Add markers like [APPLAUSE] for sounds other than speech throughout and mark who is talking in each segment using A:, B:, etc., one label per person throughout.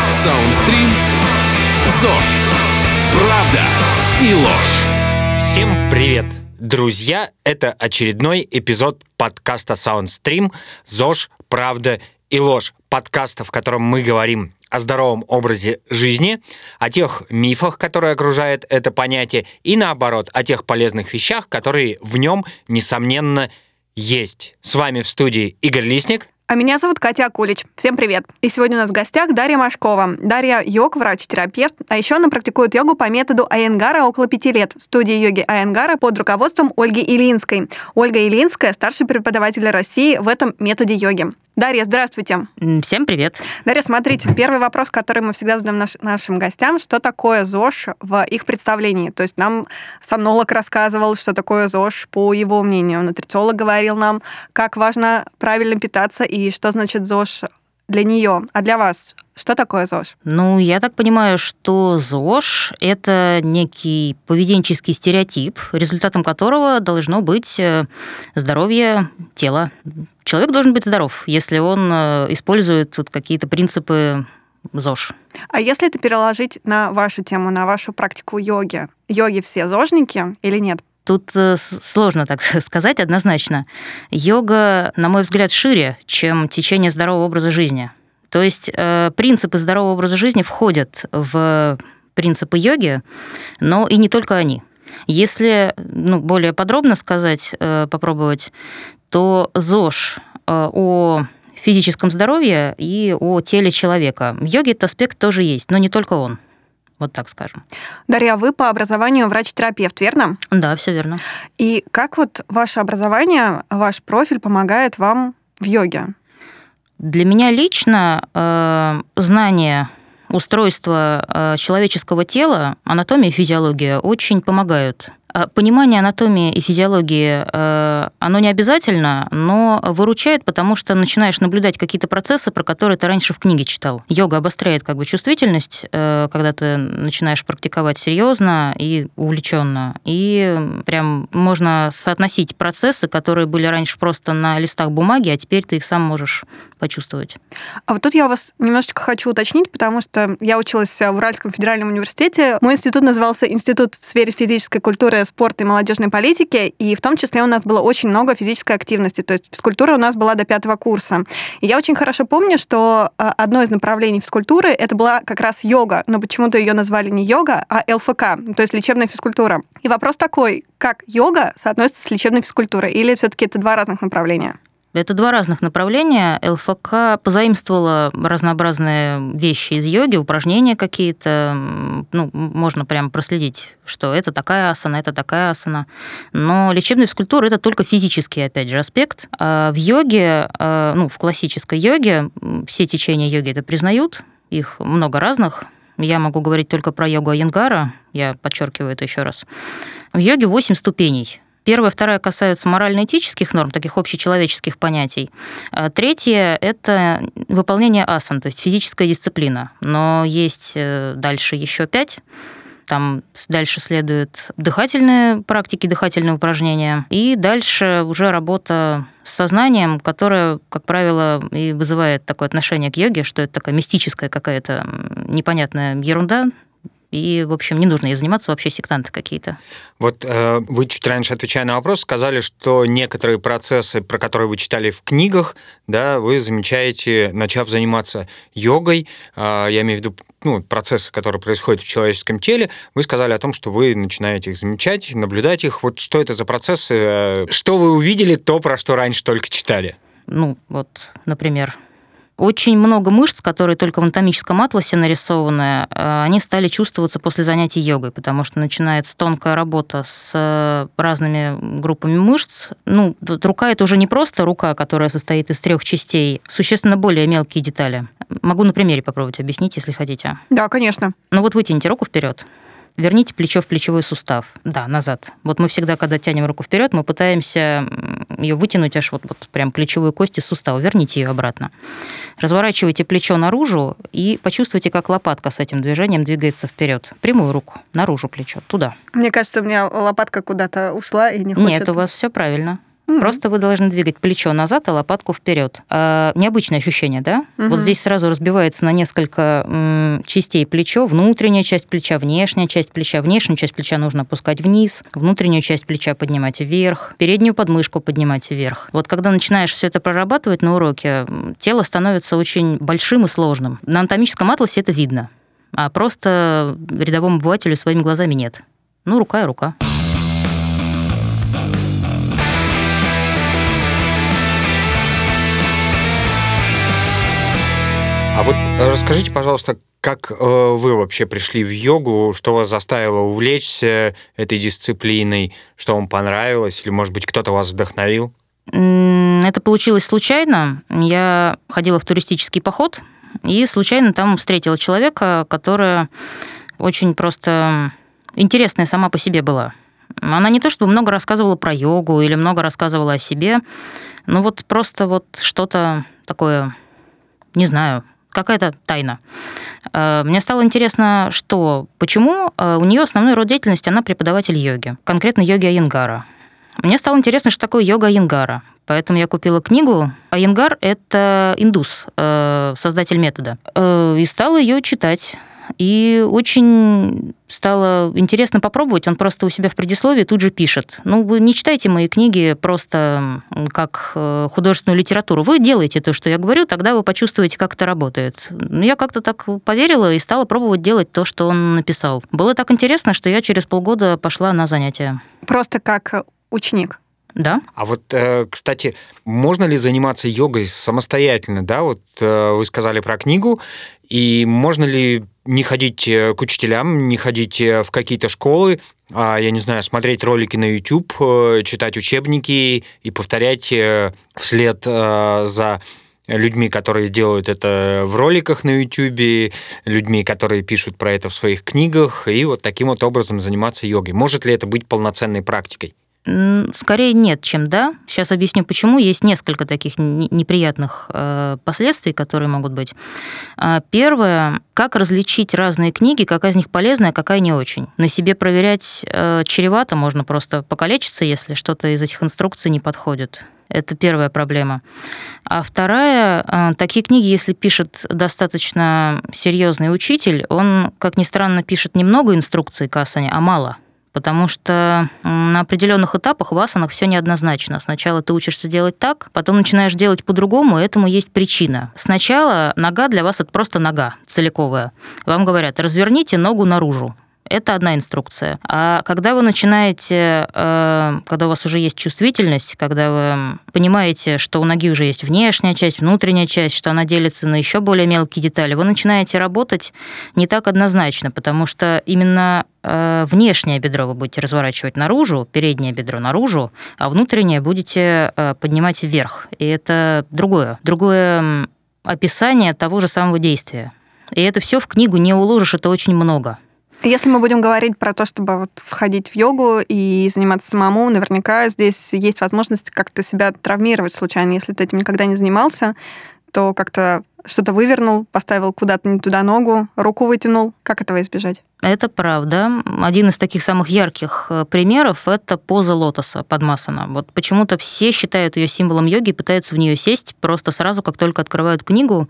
A: Подкаст Саундстрим ЗОЖ. Правда и ложь.
B: Всем привет, друзья! Это очередной эпизод подкаста Soundstream «ЗОЖ. Правда и ложь». Подкаста, в котором мы говорим о здоровом образе жизни, о тех мифах, которые окружают это понятие, и наоборот, о тех полезных вещах, которые в нем, несомненно, есть. С вами в студии Игорь Лисник.
C: А меня зовут Катя Акулич. Всем привет. И сегодня у нас в гостях Дарья Машкова. Дарья йог, врач-терапевт, а еще она практикует йогу по методу Айенгара около пяти лет в студии йоги Айенгара под руководством Ольги Илинской. Ольга Илинская – старший преподаватель России в этом методе йоги. Дарья, здравствуйте.
D: Всем привет.
C: Дарья, смотрите, первый вопрос, который мы всегда задаем наш, нашим гостям, что такое ЗОЖ в их представлении? То есть нам сомнолог рассказывал, что такое ЗОЖ по его мнению. Нутрициолог говорил нам, как важно правильно питаться и что значит ЗОЖ для нее. А для вас что такое ЗОЖ?
D: Ну, я так понимаю, что ЗОЖ – это некий поведенческий стереотип, результатом которого должно быть э, здоровье тела. Человек должен быть здоров, если он э, использует тут какие-то принципы ЗОЖ.
C: А если это переложить на вашу тему, на вашу практику йоги? Йоги все ЗОЖники или нет?
D: Тут э, сложно так [LAUGHS] сказать однозначно. Йога, на мой взгляд, шире, чем течение здорового образа жизни. То есть э, принципы здорового образа жизни входят в принципы йоги, но и не только они. Если ну, более подробно сказать, э, попробовать, то ЗОЖ о физическом здоровье и о теле человека. В йоге этот аспект тоже есть, но не только он. Вот так скажем.
C: Дарья, вы по образованию врач-терапевт, верно?
D: Да, все верно.
C: И как вот ваше образование, ваш профиль помогает вам в йоге?
D: Для меня лично э, знание устройства э, человеческого тела, анатомия и физиология очень помогают понимание анатомии и физиологии, э, оно не обязательно, но выручает, потому что начинаешь наблюдать какие-то процессы, про которые ты раньше в книге читал. Йога обостряет как бы чувствительность, э, когда ты начинаешь практиковать серьезно и увлеченно. И прям можно соотносить процессы, которые были раньше просто на листах бумаги, а теперь ты их сам можешь почувствовать.
C: А вот тут я вас немножечко хочу уточнить, потому что я училась в Уральском федеральном университете. Мой институт назывался Институт в сфере физической культуры спорта и молодежной политики, и в том числе у нас было очень много физической активности, то есть физкультура у нас была до пятого курса. И я очень хорошо помню, что а, одно из направлений физкультуры это была как раз йога, но почему-то ее назвали не йога, а ЛФК, то есть лечебная физкультура. И вопрос такой, как йога соотносится с лечебной физкультурой, или все-таки это два разных направления?
D: Это два разных направления. ЛФК позаимствовала разнообразные вещи из йоги, упражнения какие-то. Ну, можно прям проследить, что это такая асана, это такая асана. Но лечебная физкультура – это только физический, опять же, аспект. А в йоге, а, ну, в классической йоге, все течения йоги это признают, их много разных. Я могу говорить только про йогу Айенгара, я подчеркиваю это еще раз. В йоге 8 ступеней – Первая, вторая касаются морально-этических норм, таких общечеловеческих понятий. А третье – это выполнение асан, то есть физическая дисциплина. Но есть э, дальше еще пять. Там дальше следуют дыхательные практики, дыхательные упражнения. И дальше уже работа с сознанием, которая, как правило, и вызывает такое отношение к йоге, что это такая мистическая какая-то непонятная ерунда, и, в общем, не нужно ей заниматься вообще сектанты какие-то.
B: Вот э, вы чуть раньше, отвечая на вопрос, сказали, что некоторые процессы, про которые вы читали в книгах, да, вы замечаете, начав заниматься йогой, э, я имею в виду ну, процессы, которые происходят в человеческом теле, вы сказали о том, что вы начинаете их замечать, наблюдать их. Вот что это за процессы? Э, что вы увидели, то, про что раньше только читали?
D: Ну, вот, например, очень много мышц, которые только в анатомическом атласе нарисованы, э, они стали чувствоваться после занятий йогой, потому что начинается тонкая работа с э, разными группами мышц. Ну, рука это уже не просто рука, которая состоит из трех частей, существенно более мелкие детали. Могу на примере попробовать объяснить, если хотите.
C: Да, конечно.
D: Ну вот вытяните руку вперед. Верните плечо в плечевой сустав. Да, назад. Вот мы всегда, когда тянем руку вперед, мы пытаемся ее вытянуть аж вот, вот прям плечевую кость из сустава. Верните ее обратно. Разворачивайте плечо наружу и почувствуйте, как лопатка с этим движением двигается вперед. Прямую руку, наружу плечо, туда.
C: Мне кажется, у меня лопатка куда-то ушла и не хочет.
D: Нет, у вас все правильно.
C: Мгм.
D: Просто вы должны двигать плечо назад, а лопатку вперед. А, необычное ощущение, да?
C: Мгм.
D: Вот здесь сразу разбивается на несколько м, частей плечо. Внутренняя часть плеча, внешняя часть плеча. Внешнюю часть плеча нужно опускать вниз, внутреннюю часть плеча поднимать вверх, переднюю подмышку поднимать вверх. Вот когда начинаешь все это прорабатывать на уроке, тело становится очень большим и сложным. На анатомическом атласе это видно, а просто рядовому обывателю своими глазами нет. Ну, рука и рука.
B: А вот расскажите, пожалуйста, как э, вы вообще пришли в йогу, что вас заставило увлечься этой дисциплиной, что вам понравилось, или, может быть, кто-то вас вдохновил?
D: Это получилось случайно. Я ходила в туристический поход и случайно там встретила человека, которая очень просто интересная сама по себе была. Она не то чтобы много рассказывала про йогу или много рассказывала о себе, но вот просто вот что-то такое, не знаю, какая-то тайна. Э, Мне стало интересно, что, почему э, у нее основной род деятельности, она преподаватель йоги, конкретно йоги Айенгара. Мне стало интересно, что такое йога Айенгара. Поэтому я купила книгу. Айенгар — это индус, э, создатель метода. И стала ее читать. И очень стало интересно попробовать. Он просто у себя в предисловии тут же пишет. Ну, вы не читайте мои книги просто как э, художественную литературу. Вы делаете то, что я говорю, тогда вы почувствуете, как это работает. Ну, я как-то так поверила и стала пробовать делать то, что он написал. Было так интересно, что я через полгода пошла на занятия.
C: Просто как ученик.
D: Да?
B: А вот, э, кстати, можно ли заниматься йогой самостоятельно, да? Вот э, вы сказали про книгу, и можно ли не ходить э, к учителям, не ходить в какие-то школы, а, я не знаю, смотреть ролики на YouTube, читать учебники и повторять вслед за людьми, которые делают это в роликах на YouTube, людьми, которые пишут про это в своих книгах, и вот таким вот образом заниматься йогой. Может ли это быть полноценной практикой?
D: Скорее нет, чем да. Сейчас объясню, почему. Есть несколько таких не- неприятных э, последствий, которые могут быть. А, Первое, как различить разные книги, какая из них полезная, какая не очень. На себе проверять э, чревато, можно просто покалечиться, если что-то из этих инструкций не подходит. Это первая проблема. А вторая, э, такие книги, если пишет достаточно серьезный учитель, он, как ни странно, пишет немного инструкций к асане, а мало. Потому что на определенных этапах в асанах все неоднозначно. Сначала ты учишься делать так, потом начинаешь делать по-другому, и этому есть причина. Сначала нога для вас это просто нога целиковая. Вам говорят, разверните ногу наружу. Это одна инструкция. А когда вы начинаете, э, когда у вас уже есть чувствительность, когда вы понимаете, что у ноги уже есть внешняя часть, внутренняя часть, что она делится на еще более мелкие детали, вы начинаете работать не так однозначно, потому что именно э, внешнее бедро вы будете разворачивать наружу, переднее бедро наружу, а внутреннее будете э, поднимать вверх. И это другое, другое описание того же самого действия. И это все в книгу не уложишь, это очень много.
C: Если мы будем говорить про то, чтобы вот входить в йогу и заниматься самому, наверняка здесь есть возможность как-то себя травмировать случайно. Если ты этим никогда не занимался, то как-то что-то вывернул, поставил куда-то не туда ногу, руку вытянул. Как этого избежать?
D: Это правда. Один из таких самых ярких э, примеров – это поза лотоса подмасана. Вот почему-то все считают ее символом йоги, пытаются в нее сесть просто сразу, как только открывают книгу,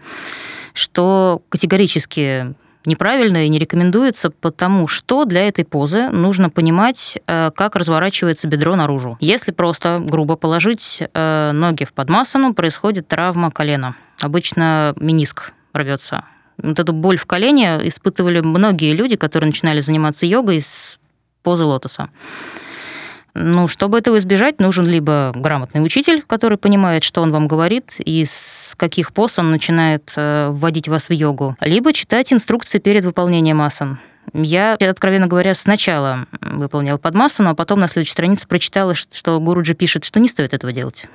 D: что категорически неправильно и не рекомендуется, потому что для этой позы нужно понимать, э, как разворачивается бедро наружу. Если просто грубо положить э, ноги в подмасану, происходит травма колена. Обычно мениск рвется. Вот эту боль в колене испытывали многие люди, которые начинали заниматься йогой с позы лотоса. Ну, чтобы этого избежать, нужен либо грамотный учитель, который понимает, что он вам говорит, и с каких поз он начинает э, вводить вас в йогу, либо читать инструкции перед выполнением асан. Я, откровенно говоря, сначала выполняла подмасану, а потом на следующей странице прочитала, что Гуруджи пишет, что не стоит этого делать.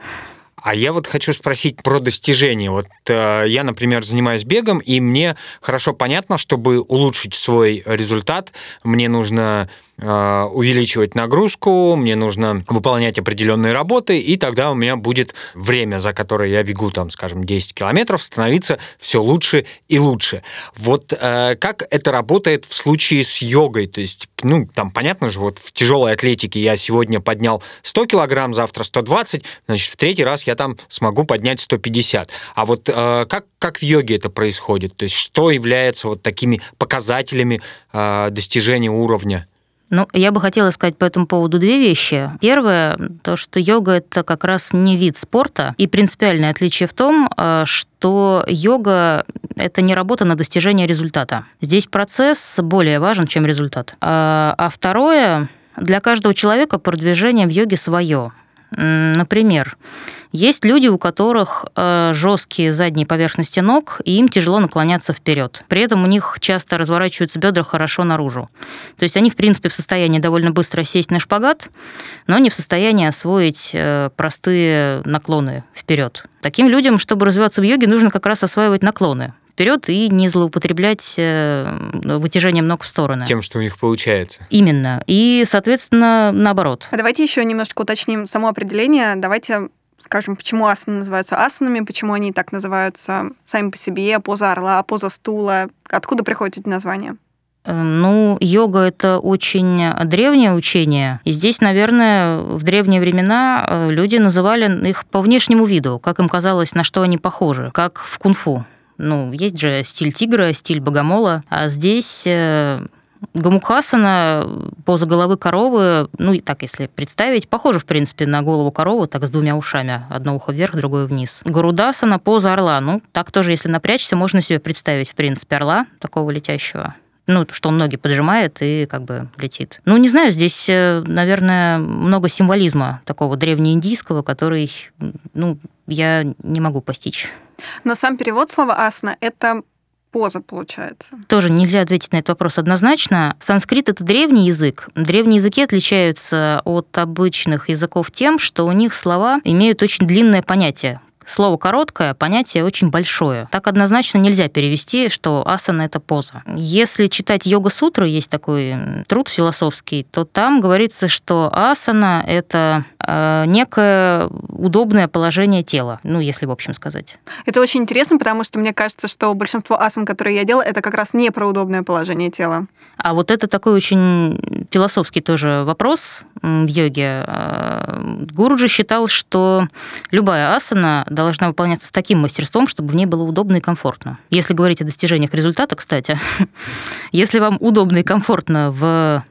B: А я вот хочу спросить про достижения. Вот э, я, например, занимаюсь бегом, и мне хорошо понятно, чтобы улучшить свой результат, мне нужно увеличивать нагрузку, мне нужно выполнять определенные работы, и тогда у меня будет время, за которое я бегу, там, скажем, 10 километров, становиться все лучше и лучше. Вот э, как это работает в случае с йогой? То есть, ну, там, понятно же, вот в тяжелой атлетике я сегодня поднял 100 килограмм, завтра 120, значит, в третий раз я там смогу поднять 150. А вот э, как, как в йоге это происходит? То есть, что является вот такими показателями э, достижения уровня?
D: Ну, я бы хотела сказать по этому поводу две вещи. Первое, то, что йога – это как раз не вид спорта, и принципиальное отличие в том, э, что йога – это не работа на достижение результата. Здесь процесс более важен, чем результат. А, а второе, для каждого человека продвижение в йоге свое. Например, есть люди, у которых э, жесткие задние поверхности ног, и им тяжело наклоняться вперед. При этом у них часто разворачиваются бедра хорошо наружу. То есть они, в принципе, в состоянии довольно быстро сесть на шпагат, но не в состоянии освоить э, простые наклоны вперед. Таким людям, чтобы развиваться в йоге, нужно как раз осваивать наклоны вперед и не злоупотреблять э, вытяжением ног в стороны.
B: Тем, что у них получается.
D: Именно. И, соответственно, наоборот.
C: А давайте еще немножко уточним само определение. Давайте скажем, почему асаны называются асанами, почему они так называются сами по себе, поза орла, поза стула. Откуда приходят эти названия?
D: Э, ну, йога – это очень древнее учение. И здесь, наверное, в древние времена э, люди называли их по внешнему виду, как им казалось, на что они похожи, как в кунг-фу. Ну, есть же стиль тигра, стиль богомола. А здесь э, Гамукхасана, поза головы коровы, ну, и так, если представить, похоже, в принципе, на голову коровы, так с двумя ушами. Одно ухо вверх, другое вниз. Гарудасана, поза орла. Ну, так тоже, если напрячься, можно себе представить, в принципе, орла такого летящего ну, что он ноги поджимает и как бы летит. Ну, не знаю, здесь, э, наверное, много символизма такого древнеиндийского, который, ну, я не могу постичь.
C: Но сам перевод слова асна – это поза получается?
D: Тоже нельзя ответить на этот вопрос однозначно. Санскрит — это древний язык. Древние языки отличаются от обычных языков тем, что у них слова имеют очень длинное понятие, Слово короткое, понятие очень большое. Так однозначно нельзя перевести, что асана – это поза. Если читать йога-сутры, есть такой труд философский, то там говорится, что асана – это э, некое удобное положение тела, ну, если в общем сказать.
C: Это очень интересно, потому что мне кажется, что большинство асан, которые я делала, это как раз не про удобное положение тела.
D: А вот это такой очень философский тоже вопрос в йоге. Э, Гуруджи считал, что любая асана должна выполняться с таким мастерством, чтобы в ней было удобно и комфортно. Если говорить о достижениях результата, кстати, [LAUGHS] если вам удобно и комфортно в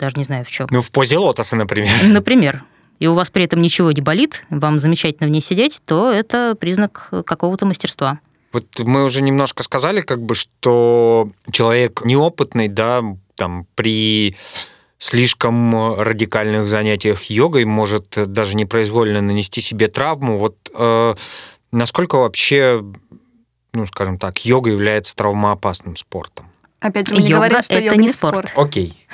D: даже не знаю в чем.
B: Ну, в позе лотоса, например. [LAUGHS]
D: Например. И у вас при этом ничего не болит, вам замечательно в ней сидеть, то это признак какого-то мастерства.
B: Вот мы уже немножко сказали, как бы, что человек неопытный, да, там при слишком радикальных занятиях йогой может даже непроизвольно нанести себе травму. Вот э, насколько вообще, ну, скажем так, йога является травмоопасным спортом?
C: Опять же, мы не говорим, что
D: это
C: йога
D: не
C: не
D: спорт.
C: спорт.
B: Окей.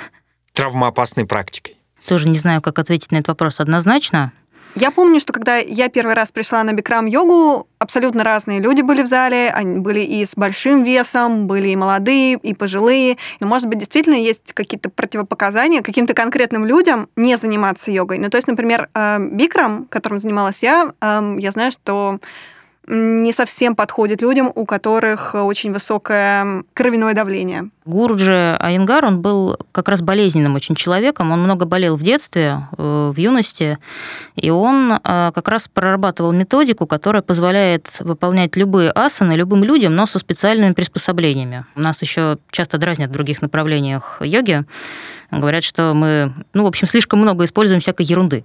B: Травмоопасной практикой.
D: Тоже не знаю, как ответить на этот вопрос однозначно.
C: Я помню, что когда я первый раз пришла на бикрам-йогу, абсолютно разные люди были в зале. Они были и с большим весом, были и молодые, и пожилые. И, может быть, действительно есть какие-то противопоказания каким-то конкретным людям не заниматься йогой. Ну, то есть, например, э, бикрам, которым занималась я, эм, я знаю, что не совсем подходит людям, у которых очень высокое кровяное давление.
D: Гурджи Айнгар, он был как раз болезненным очень человеком, он много болел в детстве, э, в юности, и он э, как раз прорабатывал методику, которая позволяет выполнять любые асаны любым людям, но со специальными приспособлениями. У нас еще часто дразнят в других направлениях йоги, говорят, что мы, ну, в общем, слишком много используем всякой ерунды.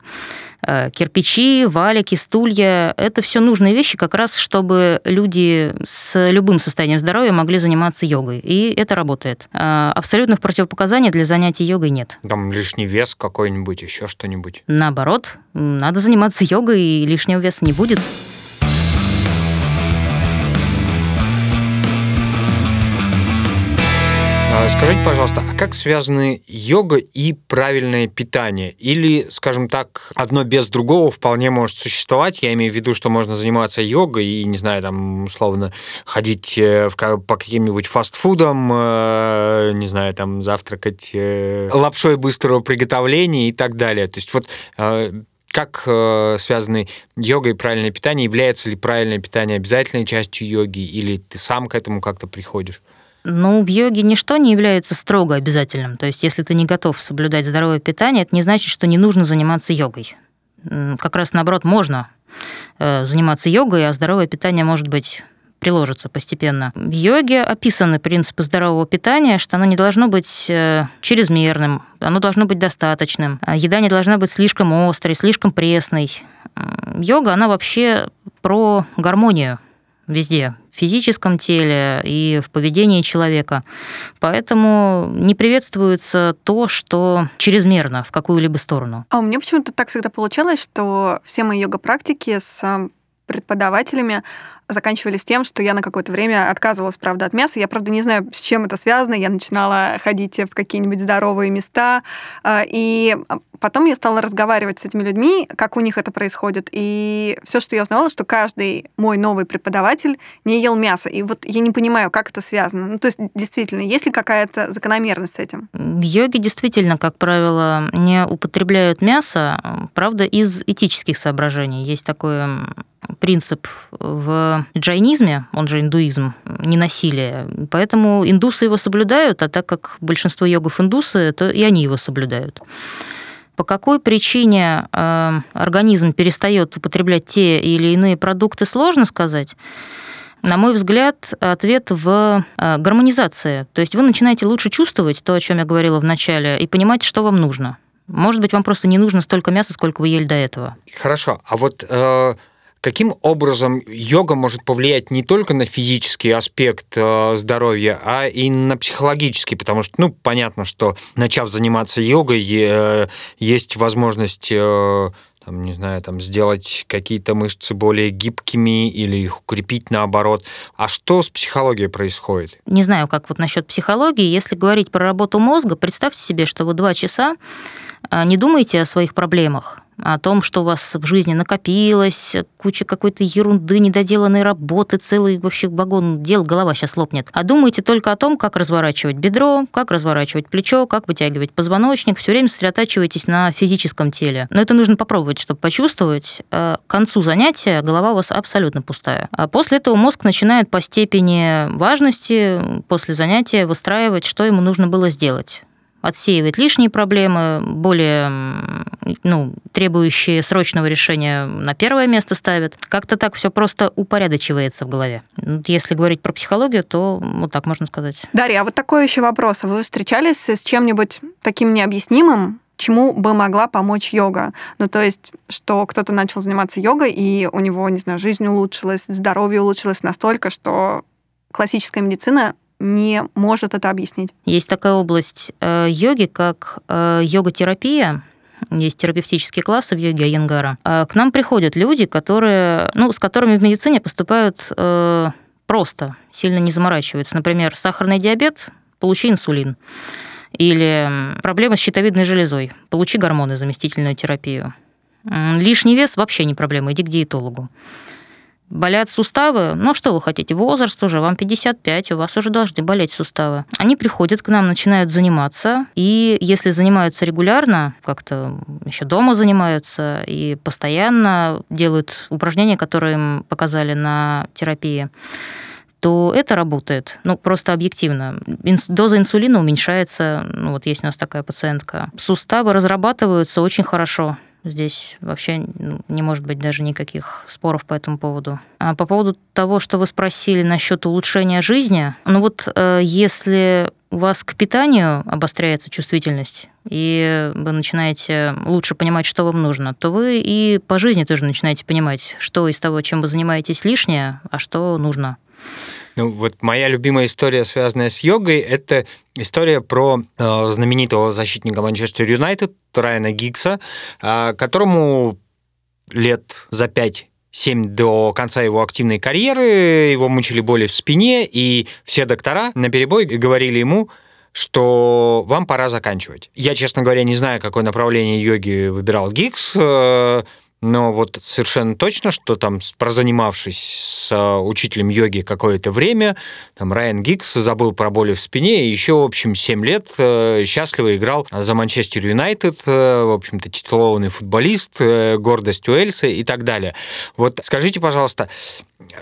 D: Э, кирпичи, валики, стулья – это все нужные вещи как раз, чтобы люди с любым состоянием здоровья могли заниматься йогой. И это работает. Э, абсолютных противопоказаний для занятий йогой нет.
B: Там лишний вес какой-нибудь, еще что-нибудь.
D: Наоборот, надо заниматься йогой, и лишнего веса не будет.
B: Скажите, пожалуйста, а как связаны йога и правильное питание? Или, скажем так, одно без другого вполне может существовать? Я имею в виду, что можно заниматься йогой и, не знаю, там, условно, ходить э, по каким-нибудь фастфудам, э, не знаю, там, завтракать э, лапшой быстрого приготовления и так далее. То есть вот как э, связаны йога и правильное питание? Является ли правильное питание обязательной частью йоги, или ты сам к этому как-то приходишь?
D: Ну, в йоге ничто не является строго обязательным. То есть, если ты не готов соблюдать здоровое питание, это не значит, что не нужно заниматься йогой. Как раз наоборот, можно э, заниматься йогой, а здоровое питание может быть приложится постепенно. В йоге описаны принципы здорового питания, что оно не должно быть э, чрезмерным, оно должно быть достаточным. А Еда не должна быть слишком острой, слишком пресной. Йога, она вообще про гармонию везде, в физическом теле и в поведении человека. Поэтому не приветствуется то, что чрезмерно в какую-либо сторону.
C: А у меня почему-то так всегда получалось, что все мои йога-практики с а, преподавателями заканчивались тем, что я на какое-то время отказывалась, правда, от мяса. Я, правда, не знаю, с чем это связано. Я начинала ходить в какие-нибудь здоровые места. а, И потом я стала разговаривать с этими людьми, как у них это происходит. И все, что я узнавала, что каждый мой новый преподаватель не ел мясо. И вот я не понимаю, как это связано. Ну, то есть, действительно, есть ли какая-то закономерность с этим?
D: В йоге действительно, как правило, не употребляют мясо, правда, из этических соображений. Есть такой принцип в джайнизме, он же индуизм, ненасилие. Поэтому индусы его соблюдают, а так как большинство йогов индусы, то и они его соблюдают. По какой причине э, организм перестает употреблять те или иные продукты, сложно сказать. На мой взгляд, ответ в э, гармонизации. То есть вы начинаете лучше чувствовать то, о чем я говорила в начале, и понимать, что вам нужно. Может быть, вам просто не нужно столько мяса, сколько вы ели до этого.
B: Хорошо, а вот э, каким образом йога может повлиять не только на физический аспект э, здоровья, а и на психологический? Потому что, ну, понятно, что начав заниматься йогой, э, есть возможность... э, там, не знаю, там, сделать какие-то мышцы более гибкими или их укрепить наоборот. А что с психологией происходит?
D: Не знаю, как вот насчет психологии. Если говорить про работу мозга, представьте себе, что вы два часа не думаете о своих проблемах, о том, что у вас в жизни накопилось, куча какой-то ерунды, недоделанной работы, целый вообще вагон дел, голова сейчас лопнет. А думаете только о том, как разворачивать бедро, как разворачивать плечо, как вытягивать позвоночник. Все время сосредотачиваетесь на физическом теле. Но это нужно попробовать, чтобы почувствовать. А К концу занятия голова у вас абсолютно пустая. А после этого мозг начинает по степени важности после занятия выстраивать, что ему нужно было сделать отсеивает лишние проблемы, более ну, требующие срочного решения на первое место ставит. Как-то так все просто упорядочивается в голове. Ну, Если говорить про психологию, то вот так можно сказать.
C: Дарья, а вот такой еще вопрос. Вы встречались с чем-нибудь таким необъяснимым, чему бы могла помочь йога? Ну, то есть, что кто-то начал заниматься йогой, и у него, не знаю, жизнь улучшилась, здоровье улучшилось настолько, что классическая медицина не может это объяснить.
D: Есть такая область э, йоги, как э, йога-терапия. Есть терапевтические классы в йоге Айенгара. А К нам приходят люди, которые, ну, с которыми в медицине поступают э, просто, сильно не заморачиваются. Например, сахарный диабет, получи инсулин. Или м, проблема с щитовидной железой, получи гормоны, заместительную терапию. Лишний вес вообще не проблема, иди к диетологу. Болят суставы, ну что вы хотите, возраст уже, вам 55, у вас уже должны болеть суставы. Они приходят к нам, начинают заниматься, и если занимаются регулярно, как-то еще дома занимаются, и постоянно делают упражнения, которые им показали на терапии, то это работает. Ну, просто объективно. Инс- Доза инсулина уменьшается. Ну, вот есть у нас такая пациентка. Суставы разрабатываются очень хорошо. Здесь вообще ну, не может быть даже никаких споров по этому поводу. А по поводу того, что вы спросили насчет улучшения жизни, ну вот э, если у вас к питанию обостряется чувствительность, и вы начинаете лучше понимать, что вам нужно, то вы и по жизни тоже начинаете понимать, что из того, чем вы занимаетесь лишнее, а что нужно.
B: Ну, вот моя любимая история, связанная с йогой, это история про э, знаменитого защитника Манчестер Юнайтед Райана Гиггса, э, которому лет за пять 7 до конца его активной карьеры, его мучили боли в спине, и все доктора на перебой говорили ему, что вам пора заканчивать. Я, честно говоря, не знаю, какое направление йоги выбирал Гикс, э, но вот совершенно точно, что там, прозанимавшись с э, учителем йоги какое-то время, там Райан Гикс забыл про боли в спине и еще, в общем, 7 лет э, счастливо играл за Манчестер Юнайтед, э, в общем-то, титулованный футболист, гордость Уэльса и так далее. Вот скажите, пожалуйста,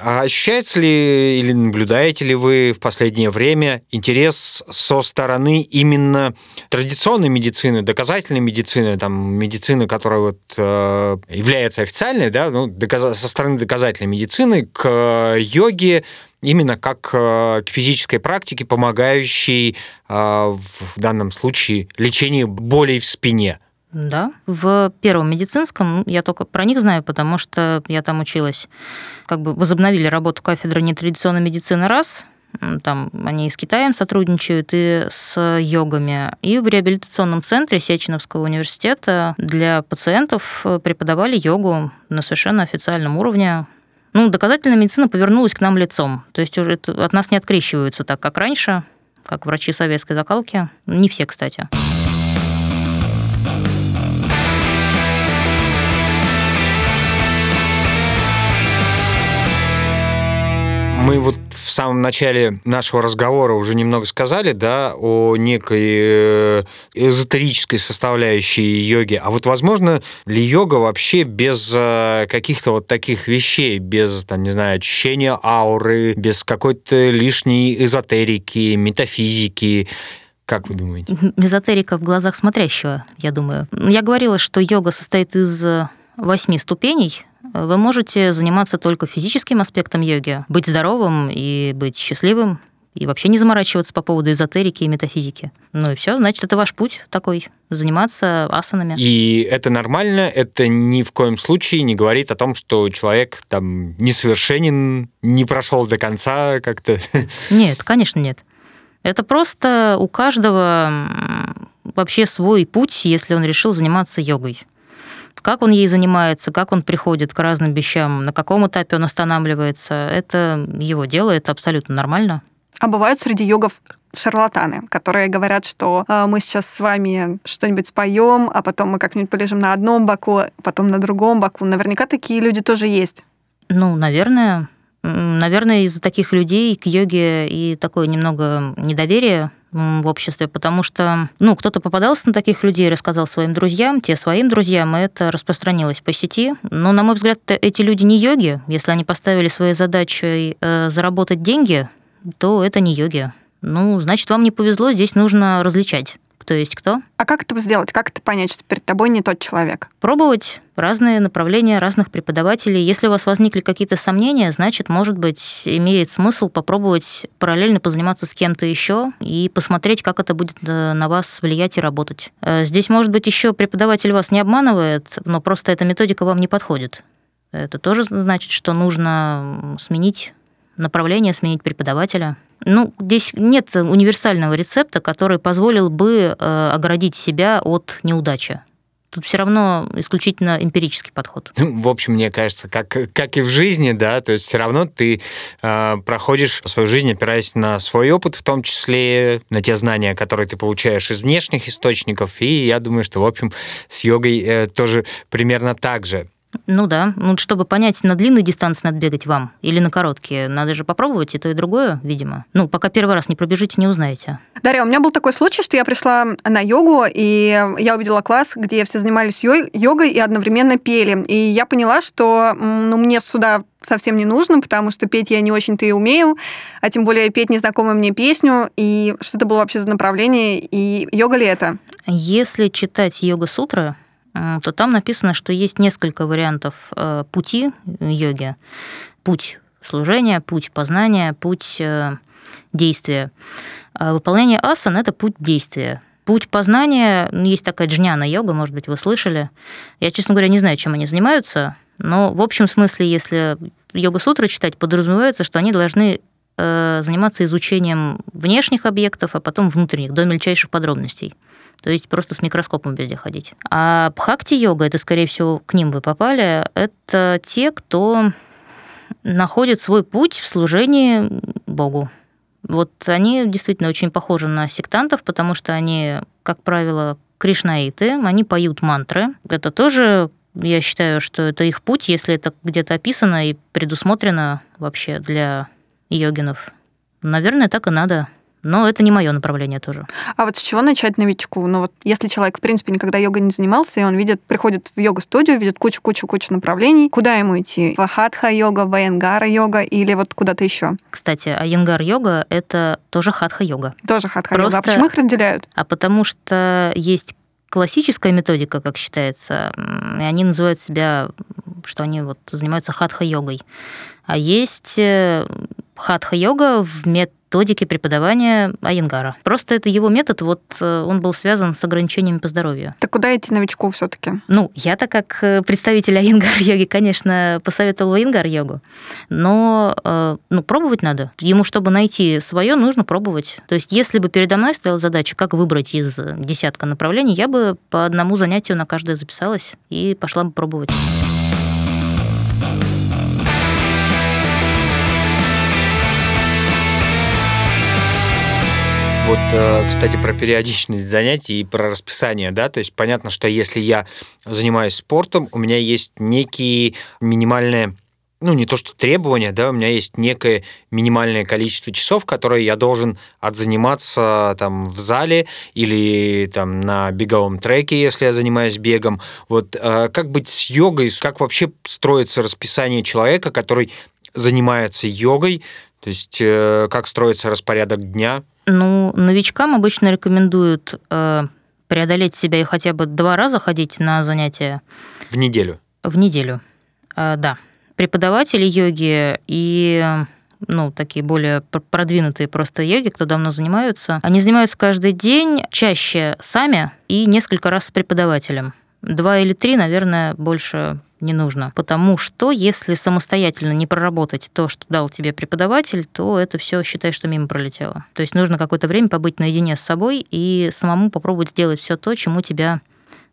B: а ощущается ли или наблюдаете ли вы в последнее время интерес со стороны именно традиционной медицины, доказательной медицины, там, медицины, которая вот, э, является официальной, да, ну, доказ... со стороны доказательной медицины к йоге именно как э, к физической практике, помогающей э, в данном случае лечению болей в спине?
D: Да, в первом медицинском я только про них знаю, потому что я там училась. Как бы возобновили работу кафедры нетрадиционной медицины раз, там они и с Китаем сотрудничают, и с йогами. И в реабилитационном центре Сеченовского университета для пациентов преподавали йогу на совершенно официальном уровне. Ну, доказательная медицина повернулась к нам лицом. То есть уже от нас не открещиваются так, как раньше, как врачи советской закалки. Не все, кстати.
B: Мы вот в самом начале нашего разговора уже немного сказали, да, о некой э, эзотерической составляющей йоги. А вот возможно ли йога вообще без э, каких-то вот таких вещей, без, там, не знаю, ощущения ауры, без какой-то лишней эзотерики, метафизики, как вы думаете?
D: Эзотерика в глазах смотрящего, я думаю. Я говорила, что йога состоит из восьми ступеней, вы можете заниматься только физическим аспектом йоги, быть здоровым и быть счастливым, и вообще не заморачиваться по поводу эзотерики и метафизики. Ну и все, значит, это ваш путь такой, заниматься асанами.
B: И это нормально, это ни в коем случае не говорит о том, что человек там несовершенен, не прошел до конца как-то. [LAUGHS]
D: Нет, конечно, нет. Это просто у каждого вообще свой путь, если он решил заниматься йогой как он ей занимается, как он приходит к разным вещам, на каком этапе он останавливается, это его дело, это абсолютно нормально.
C: А бывают среди йогов шарлатаны, которые говорят, что э, мы сейчас с вами что-нибудь споем, а потом мы как-нибудь полежим на одном боку, потом на другом боку. Наверняка такие люди тоже есть.
D: Ну, наверное. Наверное, из-за таких людей к йоге и такое немного недоверие в обществе, потому что, ну, кто-то попадался на таких людей, рассказал своим друзьям, те своим друзьям, и это распространилось по сети. Но, на мой взгляд, эти люди не йоги. Если они поставили своей задачей э, заработать деньги, то это не йоги. Ну, значит, вам не повезло, здесь нужно различать кто есть кто.
C: А как это сделать? Как это понять, что перед тобой не тот человек?
D: Пробовать разные направления разных преподавателей. Если у вас возникли какие-то сомнения, значит, может быть, имеет смысл попробовать параллельно позаниматься с кем-то еще и посмотреть, как это будет э, на вас влиять и работать. Э, здесь, может быть, еще преподаватель вас не обманывает, но просто эта методика вам не подходит. Это тоже значит, что нужно сменить направление, сменить преподавателя. Ну, здесь нет универсального рецепта, который позволил бы э, оградить себя от неудачи. Тут все равно исключительно эмпирический подход.
B: Ну, в общем, мне кажется, как, как и в жизни, да, то есть все равно ты э, проходишь свою жизнь, опираясь на свой опыт, в том числе на те знания, которые ты получаешь из внешних источников. И я думаю, что, в общем, с йогой э, тоже примерно так же.
D: Ну да, ну чтобы понять, на длинной дистанции надо бегать вам или на короткие, надо же попробовать и то, и другое, видимо. Ну, пока первый раз не пробежите, не узнаете.
C: Дарья, у меня был такой случай, что я пришла на йогу, и я увидела класс, где все занимались йогой и одновременно пели. И я поняла, что ну, мне сюда совсем не нужно, потому что петь я не очень-то и умею, а тем более петь незнакомую мне песню, и что это было вообще за направление, и йога ли это?
D: Если читать йога-сутры, то там написано, что есть несколько вариантов э, пути йоги. Путь служения, путь познания, путь э, действия. А выполнение асан – это путь действия. Путь познания, ну, есть такая джняна йога, может быть, вы слышали. Я, честно говоря, не знаю, чем они занимаются, но в общем смысле, если йога-сутры читать, подразумевается, что они должны э, заниматься изучением внешних объектов, а потом внутренних, до мельчайших подробностей. То есть просто с микроскопом везде ходить. А бхакти-йога, это, скорее всего, к ним вы попали, это те, кто находит свой путь в служении Богу. Вот они действительно очень похожи на сектантов, потому что они, как правило, кришнаиты, они поют мантры. Это тоже я считаю, что это их путь, если это где-то описано и предусмотрено вообще для йогинов. Наверное, так и надо. Но это не мое направление тоже.
C: А вот с чего начать новичку? Ну вот если человек, в принципе, никогда йогой не занимался, и он видит, приходит в йога-студию, видит кучу-кучу-кучу направлений, куда ему идти? В хатха-йога, в айенгара-йога или вот куда-то еще?
D: Кстати, айенгар-йога — это тоже хатха-йога.
C: Тоже хатха-йога.
D: Просто...
C: А почему их разделяют?
D: А потому что есть классическая методика, как считается, и они называют себя, что они вот занимаются хатха-йогой. А есть э, хатха-йога в методике преподавания Айенгара. Просто это его метод, вот э, он был связан с ограничениями по здоровью.
C: Так куда идти новичку все таки
D: Ну, я-то как э, представитель Айенгар-йоги, конечно, посоветовал Айенгар-йогу, но ну, пробовать надо. Ему, чтобы найти свое, нужно пробовать. То есть, если бы передо мной стояла задача, как выбрать из десятка направлений, я бы по одному занятию на каждое записалась и пошла бы пробовать.
B: Вот, э, кстати, про периодичность занятий и про расписание, да, то есть понятно, что если я занимаюсь спортом, у меня есть некие минимальные ну, не то что требования, да, у меня есть некое минимальное количество часов, которые я должен отзаниматься там в зале или там на беговом треке, если я занимаюсь бегом. Вот э, как быть с йогой, как вообще строится расписание человека, который занимается йогой, то есть э, как строится распорядок дня?
D: Ну, новичкам обычно рекомендуют э, преодолеть себя и хотя бы два раза ходить на занятия.
B: В неделю?
D: В неделю, э, да. Преподаватели йоги и ну, такие более продвинутые просто йоги, кто давно занимаются, они занимаются каждый день, чаще сами и несколько раз с преподавателем. Два или три, наверное, больше не нужно. Потому что если самостоятельно не проработать то, что дал тебе преподаватель, то это все считай, что мимо пролетело. То есть нужно какое-то время побыть наедине с собой и самому попробовать сделать все то, чему тебя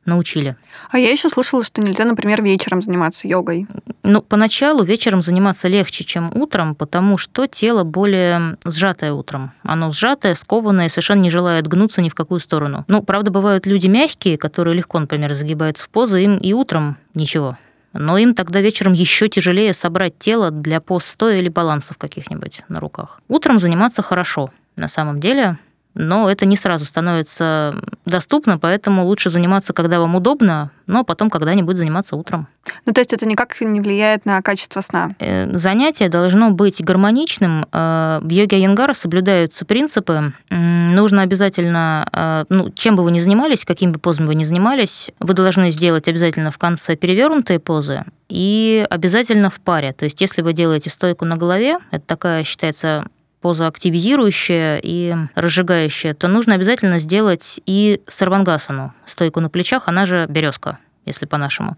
D: научили.
C: А я еще слышала, что нельзя, например, вечером заниматься йогой.
D: Ну, поначалу вечером заниматься легче, чем утром, потому что тело более сжатое утром. Оно сжатое, скованное, совершенно не желает гнуться ни в какую сторону. Ну, правда, бывают люди мягкие, которые легко, например, загибаются в позы, им и утром ничего. Но им тогда вечером еще тяжелее собрать тело для постоя или балансов каких-нибудь на руках. Утром заниматься хорошо. На самом деле но это не сразу становится доступно, поэтому лучше заниматься, когда вам удобно, но потом когда-нибудь заниматься утром.
C: Ну, то есть это никак не влияет на качество сна?
D: Э, занятие должно быть гармоничным. Э, в йоге Айенгара соблюдаются принципы. Нужно обязательно, э, ну, чем бы вы ни занимались, какими бы позами вы ни занимались, вы должны сделать обязательно в конце перевернутые позы и обязательно в паре. То есть если вы делаете стойку на голове, это такая считается поза активизирующая и разжигающая, то нужно обязательно сделать и сарвангасану, стойку на плечах, она же березка если по-нашему.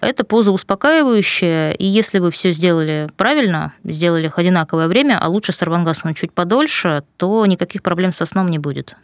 D: Это поза успокаивающая, и если вы все сделали правильно, сделали их одинаковое время, а лучше сарвангасану чуть подольше, то никаких проблем со сном не будет.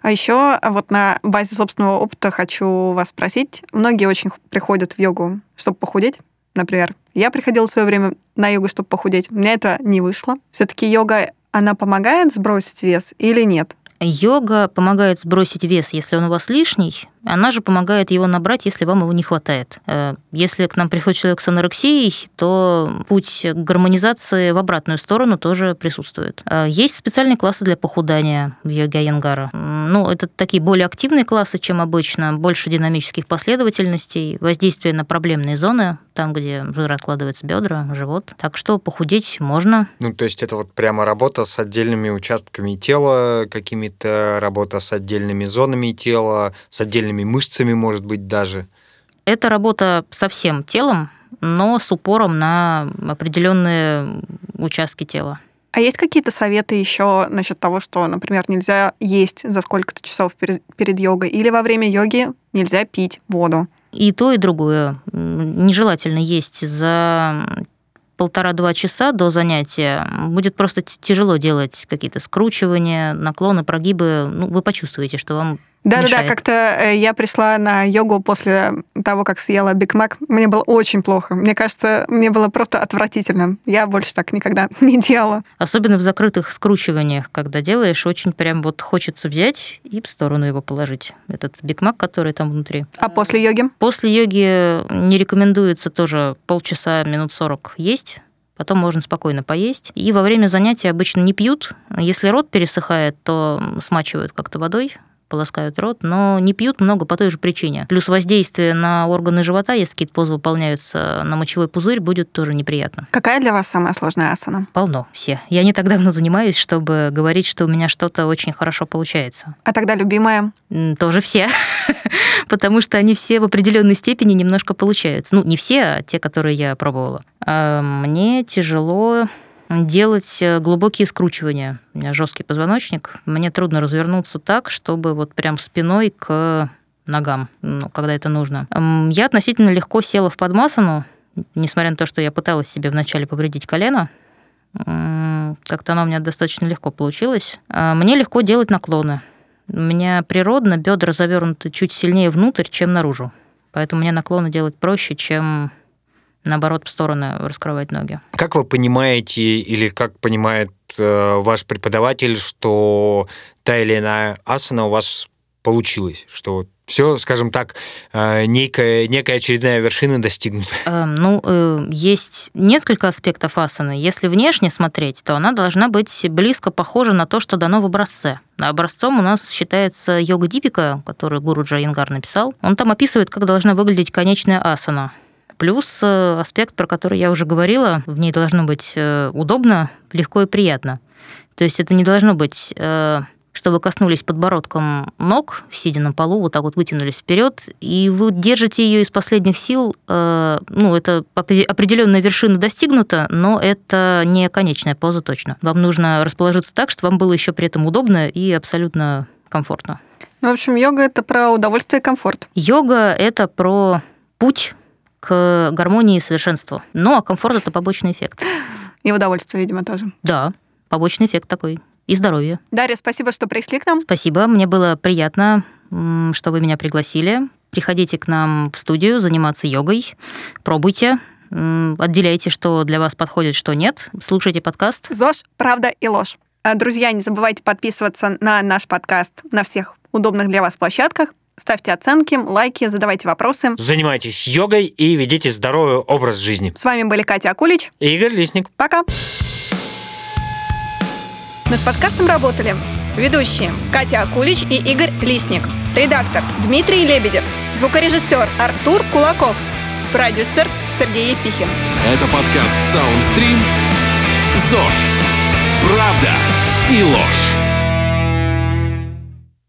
C: А еще вот на базе собственного опыта хочу вас спросить. Многие очень приходят в йогу, чтобы похудеть, например. Я приходила в свое время на йогу, чтобы похудеть. У меня это не вышло. Все-таки йога она помогает сбросить вес или нет?
D: Йога помогает сбросить вес, если он у вас лишний, она же помогает его набрать, если вам его не хватает. Э, если к нам приходит человек с анорексией, то путь к гармонизации в обратную сторону тоже присутствует. Э, есть специальные классы для похудания в йоге Аянгара. Ну, это такие более активные классы, чем обычно, больше динамических последовательностей, воздействие на проблемные зоны, там, где жир откладывается бедра, живот. Так что похудеть можно.
B: Ну, то есть это вот прямо работа с отдельными участками тела, какими-то работа с отдельными зонами тела, с отдельными отдельными мышцами, может быть, даже.
D: Это работа со всем телом, но с упором на определенные участки тела.
C: А есть какие-то советы еще насчет того, что, например, нельзя есть за сколько-то часов перед, перед йогой, или во время йоги нельзя пить воду?
D: И то, и другое. Нежелательно есть за полтора-два часа до занятия будет просто тяжело делать какие-то скручивания, наклоны, прогибы. Ну, вы почувствуете, что вам
C: Да-да-да, как-то э, я пришла на йогу после того, как съела Биг Мак. Мне было очень плохо. Мне кажется, мне было просто отвратительно. Я больше так никогда [LAUGHS] не делала.
D: Особенно в закрытых скручиваниях, когда делаешь, очень прям вот хочется взять и в сторону его положить. Этот Биг Мак, который там внутри.
C: А после йоги?
D: После йоги не рекомендуется тоже полчаса, минут 40 есть. Потом можно спокойно поесть. И во время занятия обычно не пьют. Если рот пересыхает, то смачивают как-то водой, полоскают рот, но не пьют много по той же причине. Плюс воздействие на органы живота, если какие-то позы выполняются на мочевой пузырь, будет тоже неприятно.
C: Какая для вас самая сложная асана?
D: Полно все. Я не так давно занимаюсь, чтобы говорить, что у меня что-то очень хорошо получается.
C: А тогда любимая?
D: Тоже все. [LAUGHS] Потому что они все в определенной степени немножко получаются. Ну, не все, а те, которые я пробовала. А Мне тяжело делать э, глубокие скручивания. У меня жесткий позвоночник. Мне трудно развернуться так, чтобы вот прям спиной к ногам, ну, когда это нужно. Я относительно легко села в подмасану, несмотря на то, что я пыталась себе вначале повредить колено. Как-то оно у меня достаточно легко получилось. А Мне легко делать наклоны. У меня природно бедра завернуты чуть сильнее внутрь, чем наружу. Поэтому мне наклоны делать проще, чем наоборот в стороны раскрывать ноги.
B: Как вы понимаете или как понимает э, ваш преподаватель, что та или иная асана у вас получилась? Что все, скажем так, э, некая, некая очередная вершина достигнута?
D: Э, Ну, э, есть несколько аспектов асаны. Если внешне смотреть, то она должна быть близко похожа на то, что дано в образце. Образцом у нас считается йога Дипика, который гуру Джаянгар написал. Он там описывает, как должна выглядеть конечная асана. Плюс э, аспект, про который я уже говорила, в ней должно быть э, удобно, легко и приятно. То есть это не должно быть, э, что вы коснулись подбородком ног, сидя на полу, вот так вот вытянулись вперед, и вы держите ее из последних сил. Ну, это опре- определенная вершина достигнута, но это не конечная поза точно. Вам нужно расположиться так, чтобы вам было еще при этом удобно и абсолютно комфортно.
C: Ну, в общем, йога — это про удовольствие и комфорт.
D: Йога — это про путь к гармонии и совершенству. Ну, а комфорт — это побочный эффект.
C: И удовольствие, видимо, тоже.
D: Да, побочный эффект такой. И здоровье.
C: Дарья, спасибо, что пришли к нам.
D: Спасибо, мне было приятно, что вы меня пригласили. Приходите к нам в студию заниматься йогой, пробуйте, отделяйте, что для вас подходит, что нет. Слушайте подкаст.
C: ЗОЖ, правда и ложь. Друзья, не забывайте подписываться на наш подкаст на всех удобных для вас площадках. Ставьте оценки, лайки, задавайте вопросы.
B: Занимайтесь йогой и ведите здоровый образ жизни.
C: С вами были Катя Акулич.
B: И Игорь Лисник.
C: Пока! Над подкастом работали ведущие Катя Акулич и Игорь Лисник, редактор Дмитрий Лебедев, звукорежиссер Артур Кулаков, продюсер Сергей Епихин.
A: Это подкаст Soundstream. ЗОЖ. Правда и ложь.